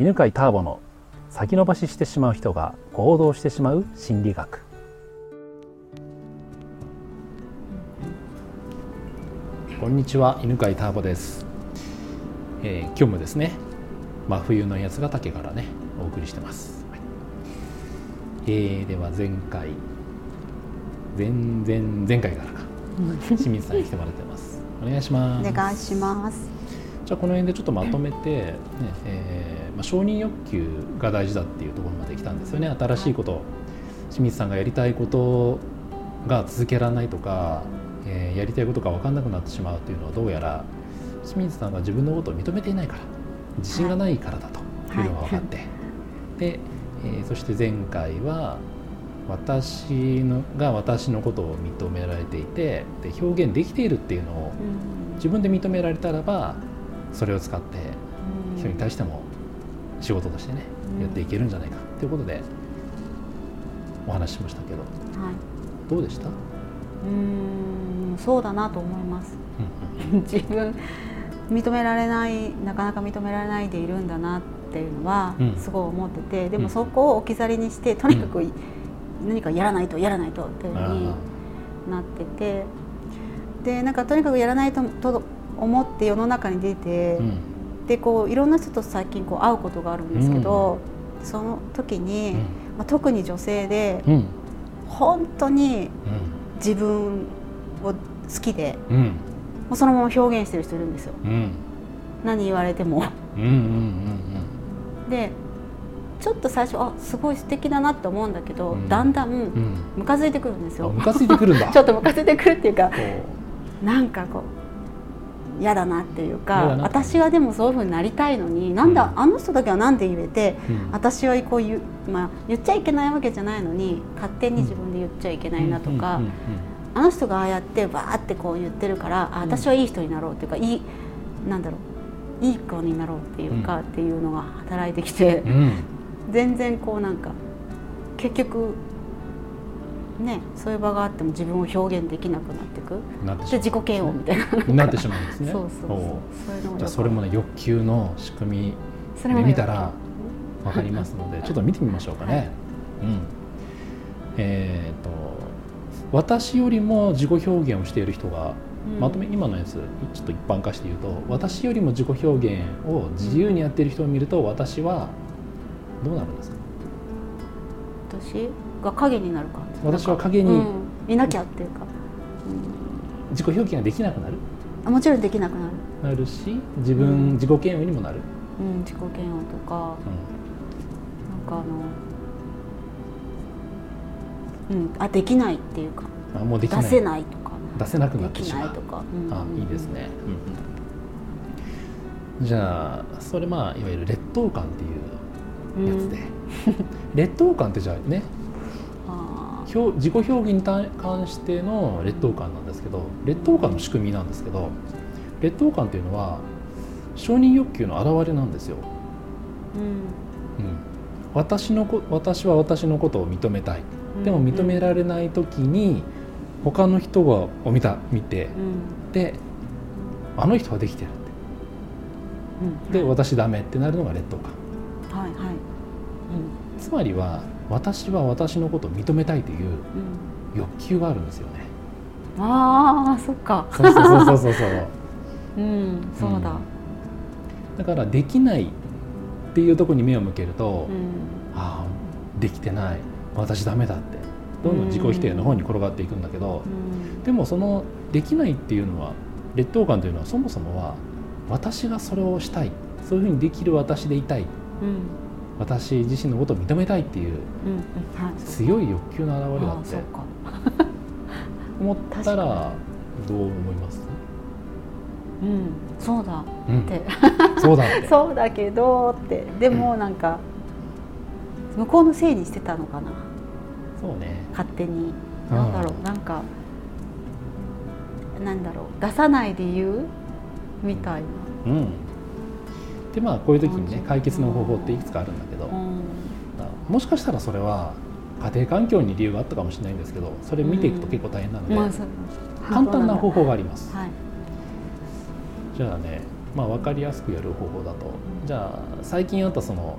犬飼ターボの先延ばししてしまう人が行動してしまう心理学。こんにちは犬飼ターボです、えー今日もですね真冬の八ヶ岳からねお送りしてます、はい。えーでは前回前前前回からか。清水さんに来てもらってます。お願いします。お願いします。じゃあこの辺でちょっとまとめて、ねえーまあ、承認欲求が大事だっていうところまで来たんですよね。新しいこと清水さんがやりたいことが続けられないとか、えーやりたいことが分かんなくなってしまうというのはどうやら清水さんが自分のことを認めていないから自信がないからだというのが分かって、で、えーそして前回は私のが私のことを認められていてで表現できているっていうのを自分で認められたらばそれを使って人に対しても仕事としてね、うん。やっていけるんじゃないかということでお話ししましたけど。はい。どうでした、うーん、そうだなと思います。自分認められない、なかなか認められないでいるんだなっていうのはうん。すごい思ってて、でうん。もそこを置き去りにしてとにかく何かやらないとやらないとっていうふうになってて、でなんかとにかくやらないとと思って世の中に出て。うん。でこういろんな人と最近こう会うことがあるんですけど、その時に、うん。まあ、特に女性でうん。本当に自分を好きでうん。うんもうそのまま表現してる人いるんですよ。うん。何言われても。うんうんうんでちょっと最初あすごい素敵だなって思うんだけど、うん。だんだんうん。うんムカついてくるんですよ。あム。カついてくるんだ。ちょっとムカついてくるっていうかこなんかこう嫌だなっていう嫌か私はでもそういうふうになりたいのになんだ、うん。あの人だけはなんで言えてううん。私はこう言う、まあ、言っちゃいけないわけじゃないのに勝手に自分で言っちゃいけないなとか、うん。うん。あの人がああやってバーってこう言ってるからあ私はいい人になろうっていうかいいなんだろういい子になろうっていうか、うん。っていうのが働いてきてうんうん。全然こうなんか結局ねそういう場があっても自分を表現できなくなっていく。なってしまで自己嫌悪みたいな。うなってしまうんですね。そうそうそう。じゃあそれもね欲求の仕組みで見たらわかりますのでちょっと見てみましょうかね。はい。うん、えっ、と私よりも自己表現をしている人が、うん。まとめ今のやつちょっと一般化して言うと私よりも自己表現を自由にやっている人を見ると私はどうなるんですか？私？が影になる感じ。私は影にうん。いなきゃっていうか、自己表現ができなくなる。あもちろんできなくなる、なるし自分、うん。自己嫌悪にもなる、うん、自己嫌悪とか。うなんかあのうん。あできないっていうか。んあもうできない。出せないとか。出せなくなでってしまう。きないとか、うん。あいいですね、うん、じゃあそれまあいわゆる劣等感っていうやつで、劣等感ってじゃあね自己表現に関しての劣等感なんですけど劣等感の仕組みなんですけど劣等感っていうのは承認欲求の表れなんですよ、ーうん。うん、私のこ私は私のことを認めたい。でも認められない時に他の人がを見た見てうん。であの人はできてるって。うん。で私ダメってなるのが劣等感。はいはい。つまりは私は私のことを認めたいといううん。うん欲求があるんですよね。ああそっか。そうそうそうそうそう。そ ううんそうだ。だからできないっていうところに目を向けると、うん。ああできてない。私ダメだって。どんどん自己否定の方に転がっていくんだけど、うん。でもそのできないっていうのは劣等感というのはそもそもは私がそれをしたい。そういうふうにできる私でいたい。うん私自身のことを認めたいっていう強い欲求の表れだって 思ったらどう思います？うん。そうだ。うん。って。そうだそうだけどって。でもなんか向こうのせいにしてたのかな。そうね。勝手に。うん。なんだろう。なんかなんだろう。出さない理由みたいな。うんでまあこういう時にね解決の方法っていくつかあるんだけど、うん。もしかしたらそれは家庭環境に理由があったかもしれないんですけどそれ見ていくと結構大変なので、簡単な方法法があります、はい。じゃあねまあ、分かりやすくやる方法だとじゃあ最近あったその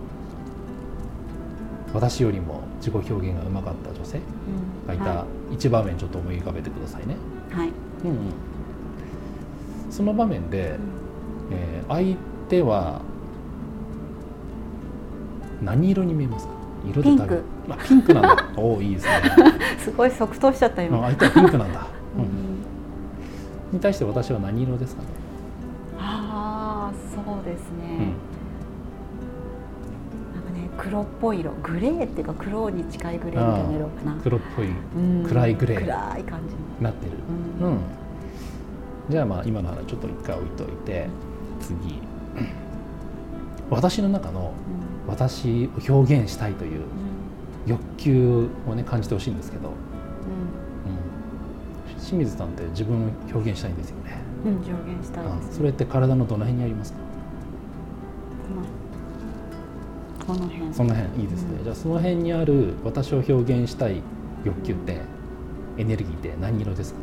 私よりも自己表現がうまかった女性がいた一場面ちょっと思い浮かべてくださいね。はい、うんうん、その場面で、えー相手は何色に見えますか？色で多分あピンクなんだ。おおいいですね。すごい即答しちゃったうん今、相手はピンクなんだ、う うん。んに対して私は何色ですかね、ああそうですうん。ね、なんかね黒っぽい色。グレーっていうか黒に近いグレーみたいな色かな。黒っぽいうん。暗いグレー。暗い感じなってる。の、うん、じゃあまあ今の話ちょっと一回置いといて次私の中の私を表現したいという欲求をね感じてほしいんですけど、ううん、清水さんって自分を表現したいんですよね、んうん、うん、上限したいあです、それって体のどの辺にありますか？この辺。その辺いいですね、うん。じゃあその辺にある私を表現したい欲求って、エネルギーって何色ですか？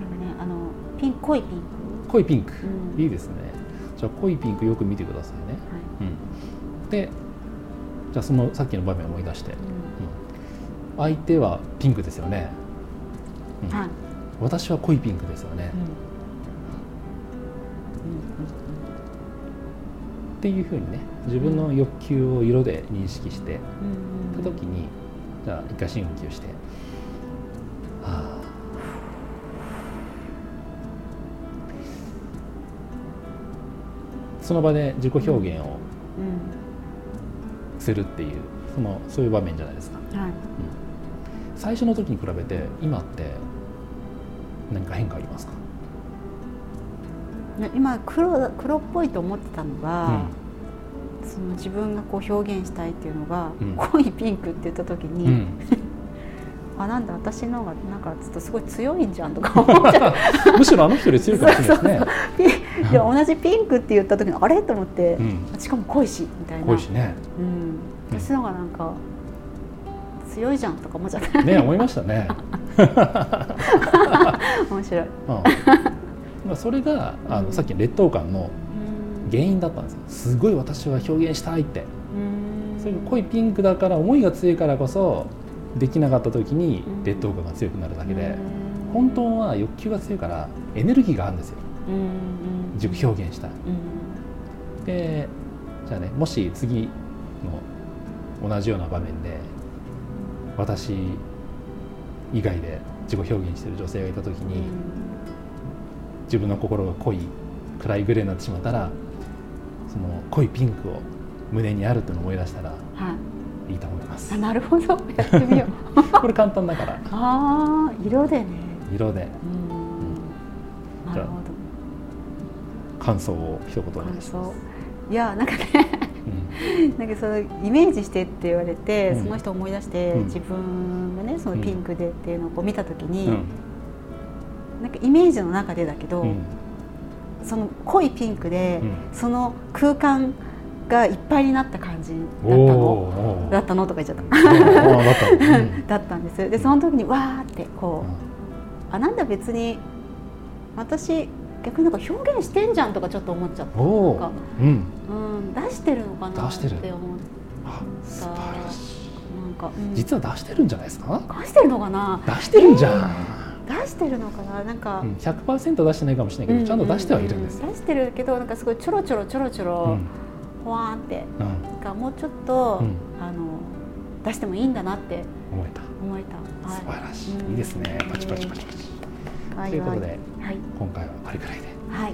なんかねあのピン濃いピンク濃いピンク、うん。いいですね。じゃあ濃いピンクよく見てくださいね、はい。うん、でじゃあそのさっきの場面を思い出して、ううん。相手はピンクですよね、うん。んはい。私は濃いピンクですよね、うん。っていうふうにね自分の欲求を色で認識してた時にじゃあ一回深呼吸してはあその場で自己表現をうん。するっていうそのそういう場面じゃないですか。はい。最初の時に比べて今って何か変化ありますか、ね今黒だ黒っぽいと思ってたのうが、ん。その自分がこう表現したいっていうのが、うん。濃いピンクって言った時に、うん、あなんだ私の方がなんかちょっとすごい強いんじゃんとか思っちゃう。むしろあの人より強いかもしれないですね。で同じピンクって言った時にあれ？と思って、うん、しかも濃いしみたいな。濃いしね。うん、私の方がなんか強いじゃんとか思っちゃったね思いましたね。面白い、うん、まあそれがあのさっきの劣等感の原因だったんですよ。すごい私は表現したいって。うん。それが濃いピンクだから思いが強いからこそできなかった時にうん。劣等感が強くなるだけで、うん。本当は欲求が強いからエネルギーがあるんですよ。自己表現した。い。うん。でじゃあねもし次の同じような場面で私以外で自己表現している女性がいた時に、自分の心が濃い暗いグレーになってしまったらその濃いピンクを胸にあるっていうのを思い出したらはいいいと思います。あなるほど。やってみよう。これ簡単だから。ああ色でね。色で。うん。なるほど。感想を一言お願感いします。想。いやなんかねうん。なんかそのイメージしてって言われて、うん。その人を思い出して、うん。自分がねそのピンクでっていうのをこう見た時に、うん。なんかイメージの中でだけど、うんその濃いピンクで、うんその空間がいっぱいになった感じだったのだったのとか言っちゃった、だった、うんだったんですでその時にわーってこう、あなんだ別に私逆になんか表現してんじゃんとかちょっと思っちゃったなんかうんうん出してるのかなっ出してるて思っあ素晴らしいなんか、うん実は出してるんじゃないですか出してるのかな出してるんじゃん、出してるのかななんか、うん、100%出してないかもしれないけど、ちゃんと出してはいるんです、出してるけどなんかすごいちょろちょろちょろちょうろんほわーんってうん、なんかもうちょっと、うん。あの出してもいいんだなって思えた。思えた、はい、素晴らしい、うん。いいですね。パチパチパチパチ。はい。ということではい。今回はこれくらいで。はい、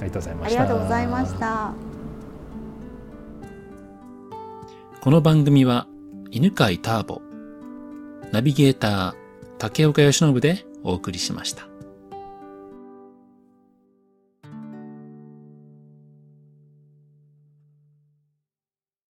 ありがとうございまありしたがとうございました。この番組は犬飼ターボ、ナビゲーター竹岡由伸でお送りしました。